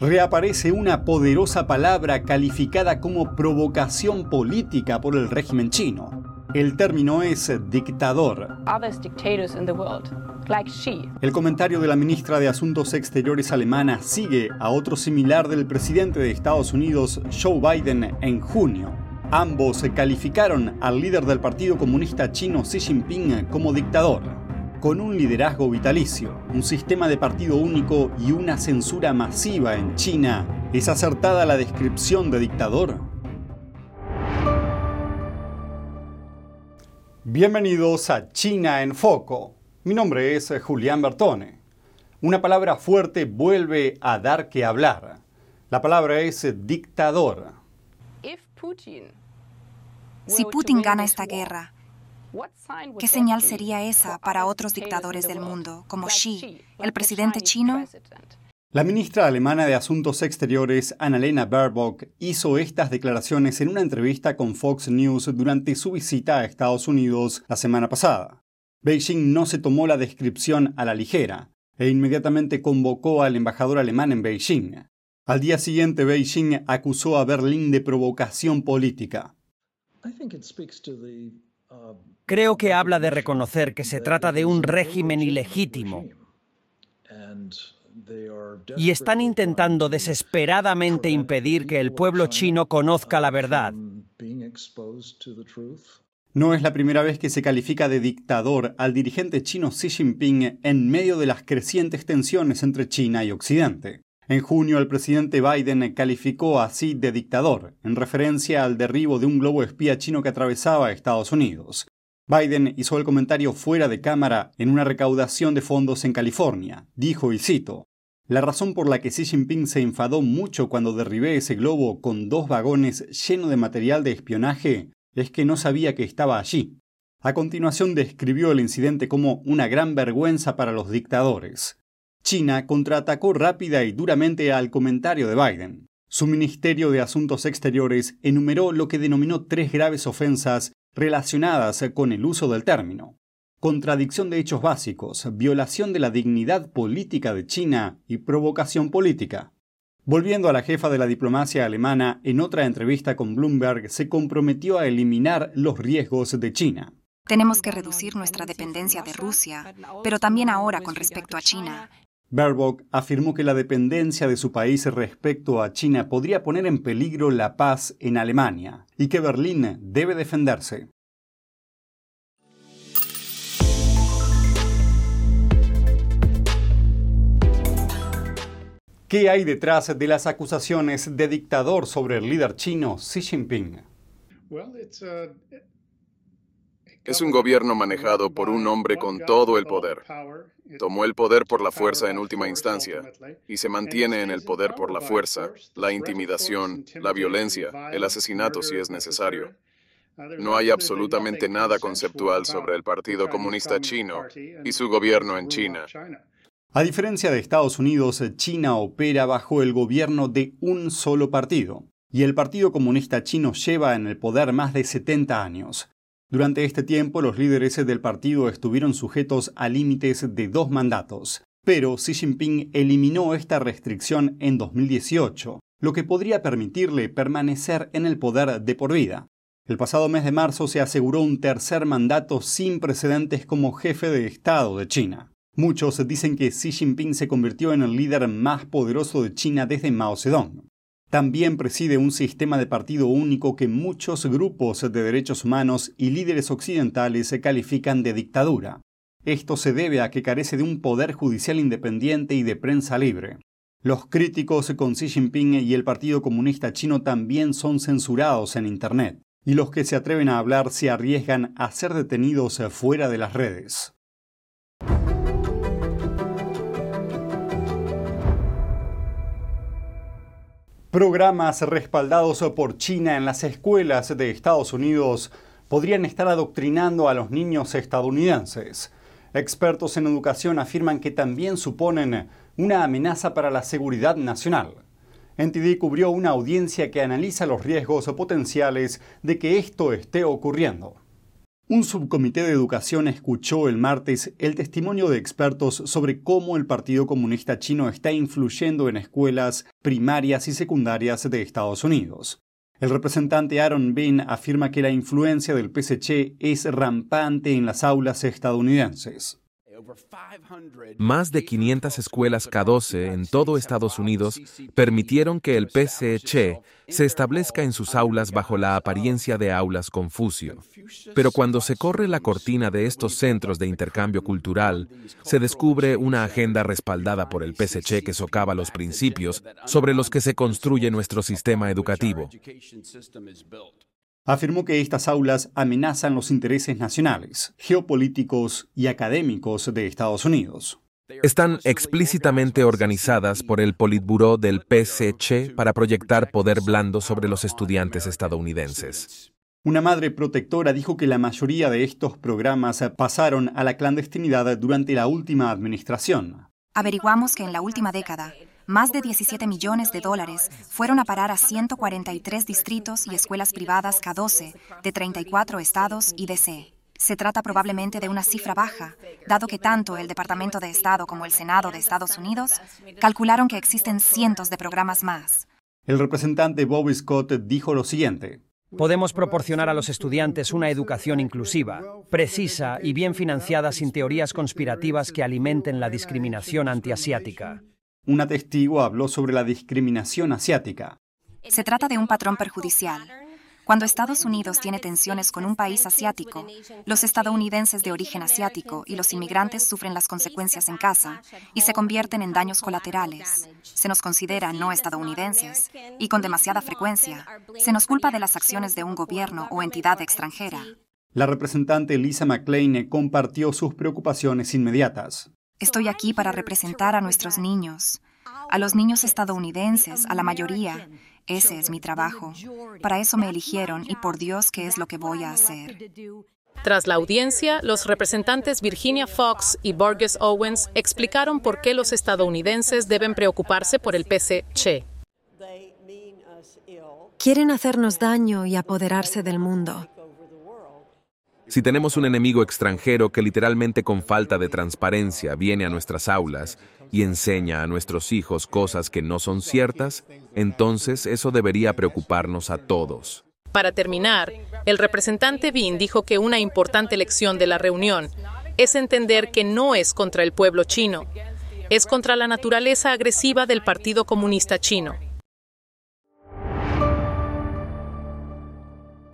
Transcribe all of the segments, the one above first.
reaparece una poderosa palabra calificada como provocación política por el régimen chino. El término es dictador. El comentario de la ministra de Asuntos Exteriores alemana sigue a otro similar del presidente de Estados Unidos, Joe Biden, en junio. Ambos calificaron al líder del Partido Comunista Chino Xi Jinping como dictador con un liderazgo vitalicio, un sistema de partido único y una censura masiva en China, ¿es acertada la descripción de dictador? Bienvenidos a China en Foco. Mi nombre es Julián Bertone. Una palabra fuerte vuelve a dar que hablar. La palabra es dictador. Si Putin gana esta guerra, ¿Qué señal sería esa para otros dictadores del mundo, como Xi, el presidente chino? La ministra alemana de Asuntos Exteriores, Annalena Baerbock, hizo estas declaraciones en una entrevista con Fox News durante su visita a Estados Unidos la semana pasada. Beijing no se tomó la descripción a la ligera e inmediatamente convocó al embajador alemán en Beijing. Al día siguiente, Beijing acusó a Berlín de provocación política. Creo que habla de reconocer que se trata de un régimen ilegítimo y están intentando desesperadamente impedir que el pueblo chino conozca la verdad. No es la primera vez que se califica de dictador al dirigente chino Xi Jinping en medio de las crecientes tensiones entre China y Occidente. En junio, el presidente Biden calificó a Xi de dictador, en referencia al derribo de un globo espía chino que atravesaba Estados Unidos. Biden hizo el comentario fuera de cámara en una recaudación de fondos en California. Dijo, y cito, La razón por la que Xi Jinping se enfadó mucho cuando derribé ese globo con dos vagones lleno de material de espionaje es que no sabía que estaba allí. A continuación describió el incidente como una gran vergüenza para los dictadores. China contraatacó rápida y duramente al comentario de Biden. Su Ministerio de Asuntos Exteriores enumeró lo que denominó tres graves ofensas relacionadas con el uso del término. Contradicción de hechos básicos, violación de la dignidad política de China y provocación política. Volviendo a la jefa de la diplomacia alemana, en otra entrevista con Bloomberg se comprometió a eliminar los riesgos de China. Tenemos que reducir nuestra dependencia de Rusia, pero también ahora con respecto a China. Baerbock afirmó que la dependencia de su país respecto a China podría poner en peligro la paz en Alemania y que Berlín debe defenderse. ¿Qué hay detrás de las acusaciones de dictador sobre el líder chino Xi Jinping? Es un gobierno manejado por un hombre con todo el poder. Tomó el poder por la fuerza en última instancia y se mantiene en el poder por la fuerza, la intimidación, la violencia, el asesinato si es necesario. No hay absolutamente nada conceptual sobre el Partido Comunista Chino y su gobierno en China. A diferencia de Estados Unidos, China opera bajo el gobierno de un solo partido, y el Partido Comunista Chino lleva en el poder más de 70 años. Durante este tiempo, los líderes del partido estuvieron sujetos a límites de dos mandatos, pero Xi Jinping eliminó esta restricción en 2018, lo que podría permitirle permanecer en el poder de por vida. El pasado mes de marzo se aseguró un tercer mandato sin precedentes como jefe de Estado de China. Muchos dicen que Xi Jinping se convirtió en el líder más poderoso de China desde Mao Zedong. También preside un sistema de partido único que muchos grupos de derechos humanos y líderes occidentales se califican de dictadura. Esto se debe a que carece de un poder judicial independiente y de prensa libre. Los críticos con Xi Jinping y el Partido Comunista Chino también son censurados en Internet, y los que se atreven a hablar se arriesgan a ser detenidos fuera de las redes. Programas respaldados por China en las escuelas de Estados Unidos podrían estar adoctrinando a los niños estadounidenses. Expertos en educación afirman que también suponen una amenaza para la seguridad nacional. NTD cubrió una audiencia que analiza los riesgos potenciales de que esto esté ocurriendo. Un subcomité de educación escuchó el martes el testimonio de expertos sobre cómo el Partido Comunista Chino está influyendo en escuelas primarias y secundarias de Estados Unidos. El representante Aaron Bean afirma que la influencia del PSC es rampante en las aulas estadounidenses. Más de 500 escuelas K12 en todo Estados Unidos permitieron que el PCC se establezca en sus aulas bajo la apariencia de aulas Confucio. Pero cuando se corre la cortina de estos centros de intercambio cultural, se descubre una agenda respaldada por el PSC que socava los principios sobre los que se construye nuestro sistema educativo afirmó que estas aulas amenazan los intereses nacionales, geopolíticos y académicos de Estados Unidos. Están explícitamente organizadas por el Politburo del PSC para proyectar poder blando sobre los estudiantes estadounidenses. Una madre protectora dijo que la mayoría de estos programas pasaron a la clandestinidad durante la última administración. Averiguamos que en la última década, más de 17 millones de dólares fueron a parar a 143 distritos y escuelas privadas K12 de 34 estados y DC. Se trata probablemente de una cifra baja, dado que tanto el Departamento de Estado como el Senado de Estados Unidos calcularon que existen cientos de programas más. El representante Bobby Scott dijo lo siguiente. Podemos proporcionar a los estudiantes una educación inclusiva, precisa y bien financiada sin teorías conspirativas que alimenten la discriminación antiasiática. Una testigo habló sobre la discriminación asiática. Se trata de un patrón perjudicial. Cuando Estados Unidos tiene tensiones con un país asiático, los estadounidenses de origen asiático y los inmigrantes sufren las consecuencias en casa y se convierten en daños colaterales. Se nos considera no estadounidenses y con demasiada frecuencia se nos culpa de las acciones de un gobierno o entidad extranjera. La representante Lisa McLean compartió sus preocupaciones inmediatas. Estoy aquí para representar a nuestros niños, a los niños estadounidenses, a la mayoría. Ese es mi trabajo. Para eso me eligieron y por Dios que es lo que voy a hacer. Tras la audiencia, los representantes Virginia Fox y Burgess Owens explicaron por qué los estadounidenses deben preocuparse por el PC-Che. Quieren hacernos daño y apoderarse del mundo. Si tenemos un enemigo extranjero que literalmente con falta de transparencia viene a nuestras aulas y enseña a nuestros hijos cosas que no son ciertas, entonces eso debería preocuparnos a todos. Para terminar, el representante Bean dijo que una importante lección de la reunión es entender que no es contra el pueblo chino, es contra la naturaleza agresiva del Partido Comunista Chino.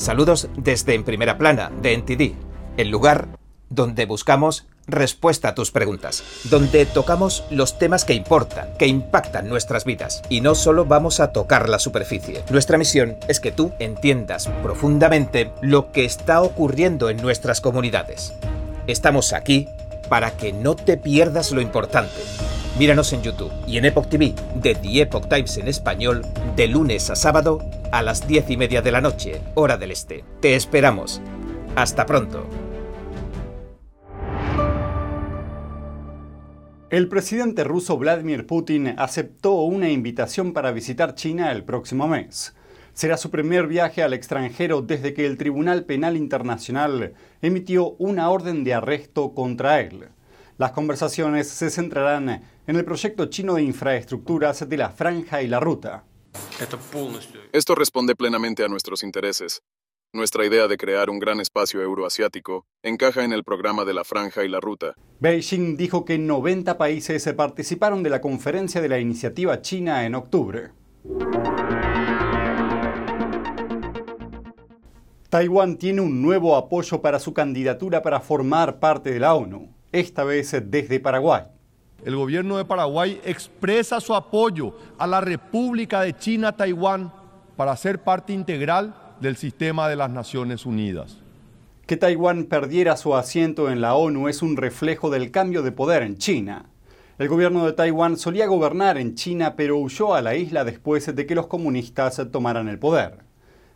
Saludos desde En Primera Plana, de NTD, el lugar donde buscamos respuesta a tus preguntas, donde tocamos los temas que importan, que impactan nuestras vidas, y no solo vamos a tocar la superficie. Nuestra misión es que tú entiendas profundamente lo que está ocurriendo en nuestras comunidades. Estamos aquí para que no te pierdas lo importante. Míranos en YouTube y en Epoch TV de The Epoch Times en español de lunes a sábado a las diez y media de la noche, hora del este. Te esperamos. Hasta pronto. El presidente ruso Vladimir Putin aceptó una invitación para visitar China el próximo mes. Será su primer viaje al extranjero desde que el Tribunal Penal Internacional emitió una orden de arresto contra él. Las conversaciones se centrarán en el proyecto chino de infraestructuras de la Franja y la Ruta. Esto responde plenamente a nuestros intereses. Nuestra idea de crear un gran espacio euroasiático encaja en el programa de la Franja y la Ruta. Beijing dijo que 90 países participaron de la conferencia de la iniciativa china en octubre. Taiwán tiene un nuevo apoyo para su candidatura para formar parte de la ONU, esta vez desde Paraguay. El gobierno de Paraguay expresa su apoyo a la República de China-Taiwán para ser parte integral del sistema de las Naciones Unidas. Que Taiwán perdiera su asiento en la ONU es un reflejo del cambio de poder en China. El gobierno de Taiwán solía gobernar en China pero huyó a la isla después de que los comunistas tomaran el poder.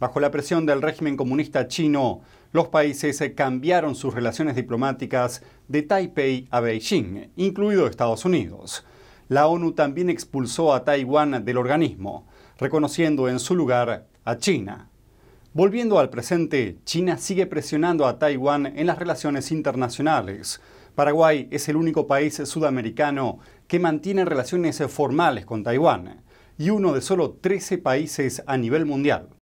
Bajo la presión del régimen comunista chino, los países cambiaron sus relaciones diplomáticas de Taipei a Beijing, incluido Estados Unidos. La ONU también expulsó a Taiwán del organismo, reconociendo en su lugar a China. Volviendo al presente, China sigue presionando a Taiwán en las relaciones internacionales. Paraguay es el único país sudamericano que mantiene relaciones formales con Taiwán y uno de solo 13 países a nivel mundial.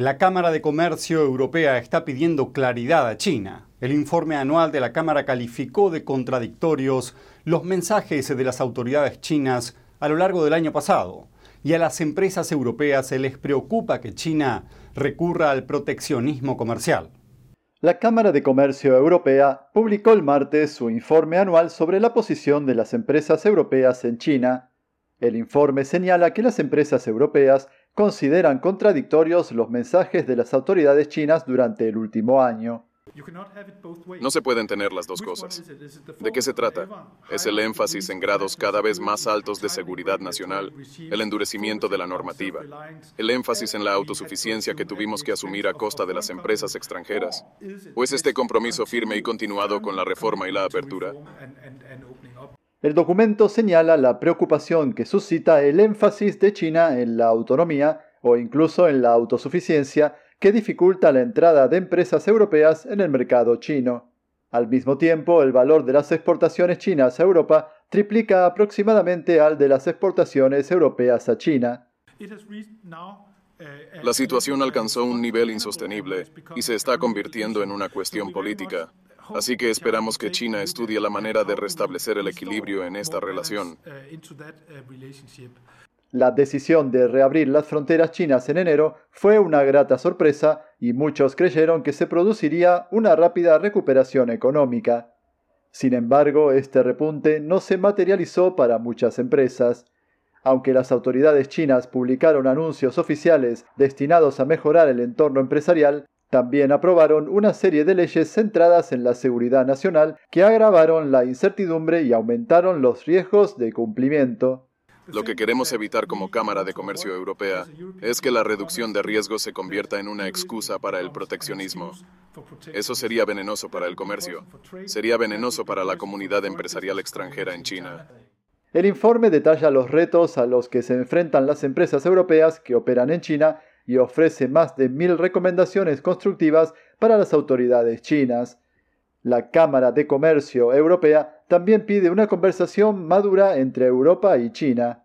La Cámara de Comercio Europea está pidiendo claridad a China. El informe anual de la Cámara calificó de contradictorios los mensajes de las autoridades chinas a lo largo del año pasado. Y a las empresas europeas se les preocupa que China recurra al proteccionismo comercial. La Cámara de Comercio Europea publicó el martes su informe anual sobre la posición de las empresas europeas en China. El informe señala que las empresas europeas consideran contradictorios los mensajes de las autoridades chinas durante el último año. No se pueden tener las dos cosas. ¿De qué se trata? Es el énfasis en grados cada vez más altos de seguridad nacional, el endurecimiento de la normativa, el énfasis en la autosuficiencia que tuvimos que asumir a costa de las empresas extranjeras, o es este compromiso firme y continuado con la reforma y la apertura. El documento señala la preocupación que suscita el énfasis de China en la autonomía o incluso en la autosuficiencia que dificulta la entrada de empresas europeas en el mercado chino. Al mismo tiempo, el valor de las exportaciones chinas a Europa triplica aproximadamente al de las exportaciones europeas a China. La situación alcanzó un nivel insostenible y se está convirtiendo en una cuestión política. Así que esperamos que China estudie la manera de restablecer el equilibrio en esta relación. La decisión de reabrir las fronteras chinas en enero fue una grata sorpresa y muchos creyeron que se produciría una rápida recuperación económica. Sin embargo, este repunte no se materializó para muchas empresas. Aunque las autoridades chinas publicaron anuncios oficiales destinados a mejorar el entorno empresarial, también aprobaron una serie de leyes centradas en la seguridad nacional que agravaron la incertidumbre y aumentaron los riesgos de cumplimiento. Lo que queremos evitar como Cámara de Comercio Europea es que la reducción de riesgos se convierta en una excusa para el proteccionismo. Eso sería venenoso para el comercio. Sería venenoso para la comunidad empresarial extranjera en China. El informe detalla los retos a los que se enfrentan las empresas europeas que operan en China y ofrece más de mil recomendaciones constructivas para las autoridades chinas. La Cámara de Comercio Europea también pide una conversación madura entre Europa y China.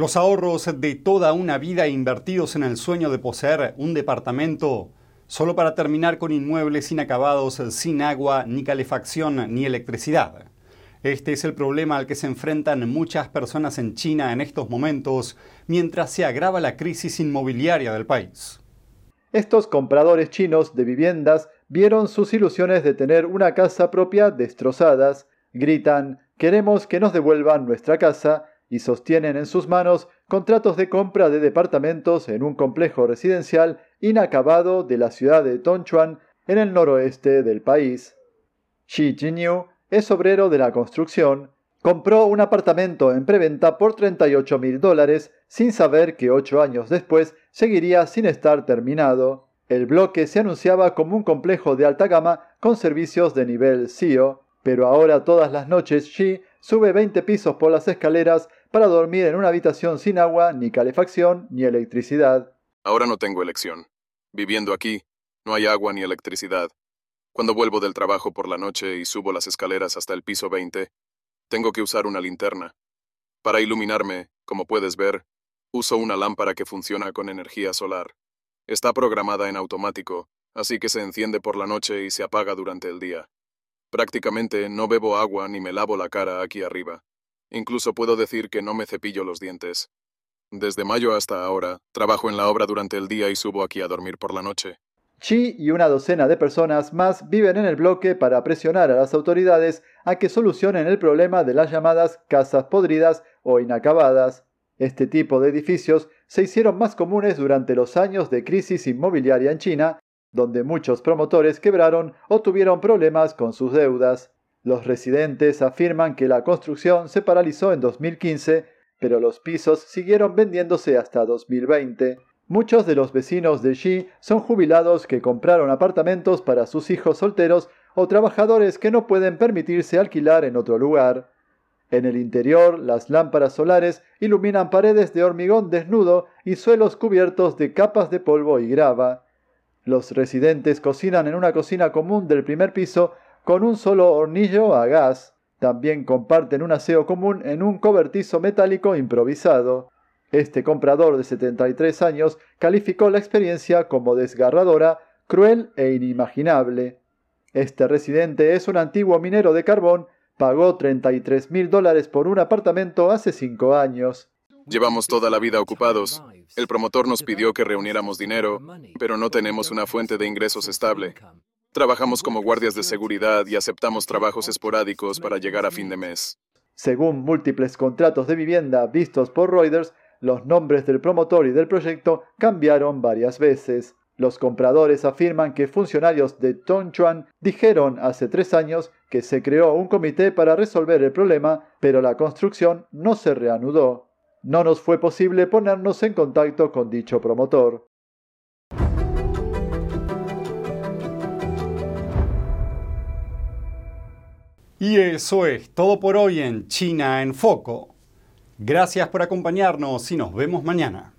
Los ahorros de toda una vida invertidos en el sueño de poseer un departamento solo para terminar con inmuebles inacabados sin agua, ni calefacción, ni electricidad. Este es el problema al que se enfrentan muchas personas en China en estos momentos, mientras se agrava la crisis inmobiliaria del país. Estos compradores chinos de viviendas vieron sus ilusiones de tener una casa propia destrozadas, gritan, queremos que nos devuelvan nuestra casa y sostienen en sus manos contratos de compra de departamentos en un complejo residencial inacabado de la ciudad de Tongchuan en el noroeste del país. Xi Jinyu es obrero de la construcción, compró un apartamento en preventa por 38 mil dólares sin saber que ocho años después seguiría sin estar terminado. El bloque se anunciaba como un complejo de alta gama con servicios de nivel CEO, pero ahora todas las noches Xi sube 20 pisos por las escaleras para dormir en una habitación sin agua, ni calefacción, ni electricidad. Ahora no tengo elección. Viviendo aquí, no hay agua ni electricidad. Cuando vuelvo del trabajo por la noche y subo las escaleras hasta el piso 20, tengo que usar una linterna. Para iluminarme, como puedes ver, uso una lámpara que funciona con energía solar. Está programada en automático, así que se enciende por la noche y se apaga durante el día. Prácticamente no bebo agua ni me lavo la cara aquí arriba. Incluso puedo decir que no me cepillo los dientes. Desde mayo hasta ahora, trabajo en la obra durante el día y subo aquí a dormir por la noche. Xi y una docena de personas más viven en el bloque para presionar a las autoridades a que solucionen el problema de las llamadas casas podridas o inacabadas. Este tipo de edificios se hicieron más comunes durante los años de crisis inmobiliaria en China, donde muchos promotores quebraron o tuvieron problemas con sus deudas. Los residentes afirman que la construcción se paralizó en 2015, pero los pisos siguieron vendiéndose hasta 2020. Muchos de los vecinos de Xi son jubilados que compraron apartamentos para sus hijos solteros o trabajadores que no pueden permitirse alquilar en otro lugar. En el interior, las lámparas solares iluminan paredes de hormigón desnudo y suelos cubiertos de capas de polvo y grava. Los residentes cocinan en una cocina común del primer piso con un solo hornillo a gas. También comparten un aseo común en un cobertizo metálico improvisado. Este comprador de 73 años calificó la experiencia como desgarradora, cruel e inimaginable. Este residente es un antiguo minero de carbón, pagó 33 mil dólares por un apartamento hace cinco años. Llevamos toda la vida ocupados. El promotor nos pidió que reuniéramos dinero, pero no tenemos una fuente de ingresos estable. Trabajamos como guardias de seguridad y aceptamos trabajos esporádicos para llegar a fin de mes. Según múltiples contratos de vivienda vistos por Reuters, los nombres del promotor y del proyecto cambiaron varias veces. Los compradores afirman que funcionarios de Tongchuan dijeron hace tres años que se creó un comité para resolver el problema, pero la construcción no se reanudó. No nos fue posible ponernos en contacto con dicho promotor. Y eso es todo por hoy en China en Foco. Gracias por acompañarnos y nos vemos mañana.